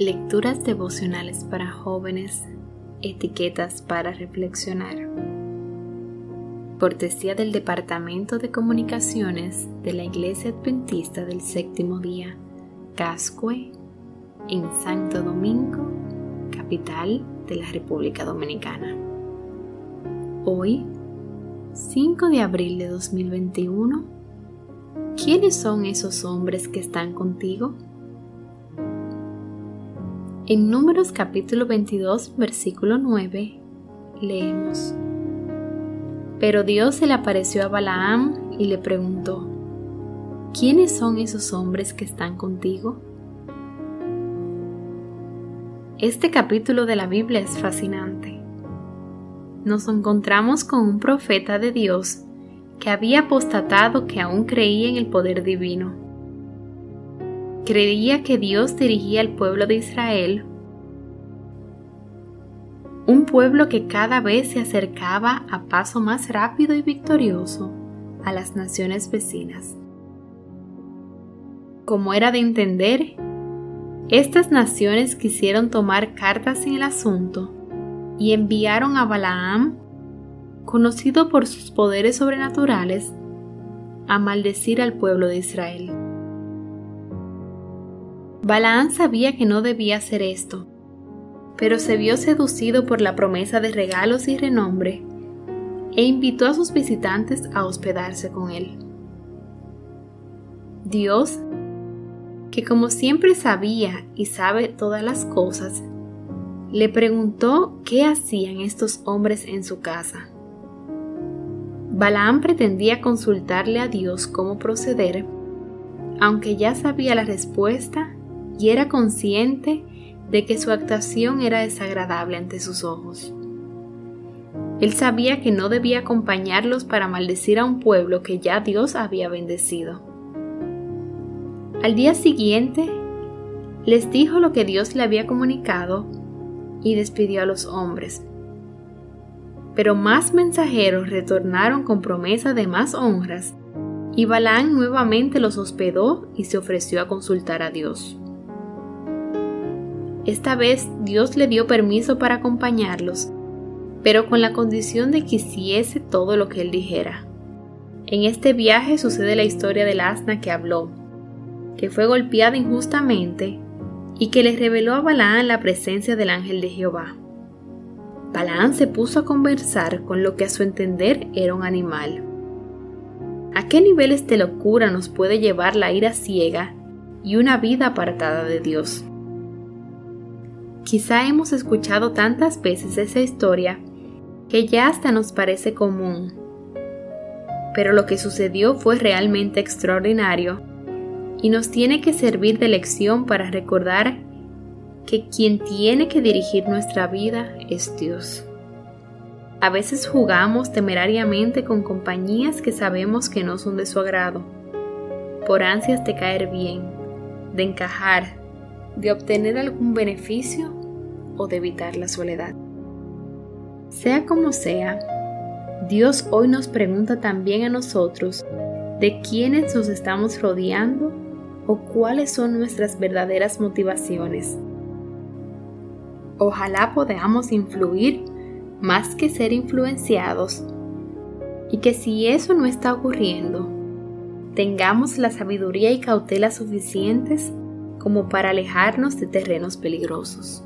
Lecturas devocionales para jóvenes, etiquetas para reflexionar. Cortesía del Departamento de Comunicaciones de la Iglesia Adventista del Séptimo Día, Cascue, en Santo Domingo, capital de la República Dominicana. Hoy, 5 de abril de 2021, ¿quiénes son esos hombres que están contigo? En Números capítulo 22, versículo 9, leemos, Pero Dios se le apareció a Balaam y le preguntó, ¿quiénes son esos hombres que están contigo? Este capítulo de la Biblia es fascinante. Nos encontramos con un profeta de Dios que había apostatado que aún creía en el poder divino creía que Dios dirigía al pueblo de Israel, un pueblo que cada vez se acercaba a paso más rápido y victorioso a las naciones vecinas. Como era de entender, estas naciones quisieron tomar cartas en el asunto y enviaron a Balaam, conocido por sus poderes sobrenaturales, a maldecir al pueblo de Israel. Balaán sabía que no debía hacer esto, pero se vio seducido por la promesa de regalos y renombre e invitó a sus visitantes a hospedarse con él. Dios, que como siempre sabía y sabe todas las cosas, le preguntó qué hacían estos hombres en su casa. Balaam pretendía consultarle a Dios cómo proceder, aunque ya sabía la respuesta y era consciente de que su actuación era desagradable ante sus ojos. Él sabía que no debía acompañarlos para maldecir a un pueblo que ya Dios había bendecido. Al día siguiente, les dijo lo que Dios le había comunicado y despidió a los hombres. Pero más mensajeros retornaron con promesa de más honras, y Balaán nuevamente los hospedó y se ofreció a consultar a Dios. Esta vez Dios le dio permiso para acompañarlos, pero con la condición de que hiciese todo lo que él dijera. En este viaje sucede la historia del asna que habló, que fue golpeada injustamente y que le reveló a Balaán la presencia del ángel de Jehová. Balaán se puso a conversar con lo que a su entender era un animal. ¿A qué niveles de locura nos puede llevar la ira ciega y una vida apartada de Dios? Quizá hemos escuchado tantas veces esa historia que ya hasta nos parece común. Pero lo que sucedió fue realmente extraordinario y nos tiene que servir de lección para recordar que quien tiene que dirigir nuestra vida es Dios. A veces jugamos temerariamente con compañías que sabemos que no son de su agrado, por ansias de caer bien, de encajar, de obtener algún beneficio o de evitar la soledad. Sea como sea, Dios hoy nos pregunta también a nosotros de quiénes nos estamos rodeando o cuáles son nuestras verdaderas motivaciones. Ojalá podamos influir más que ser influenciados y que si eso no está ocurriendo, tengamos la sabiduría y cautela suficientes como para alejarnos de terrenos peligrosos.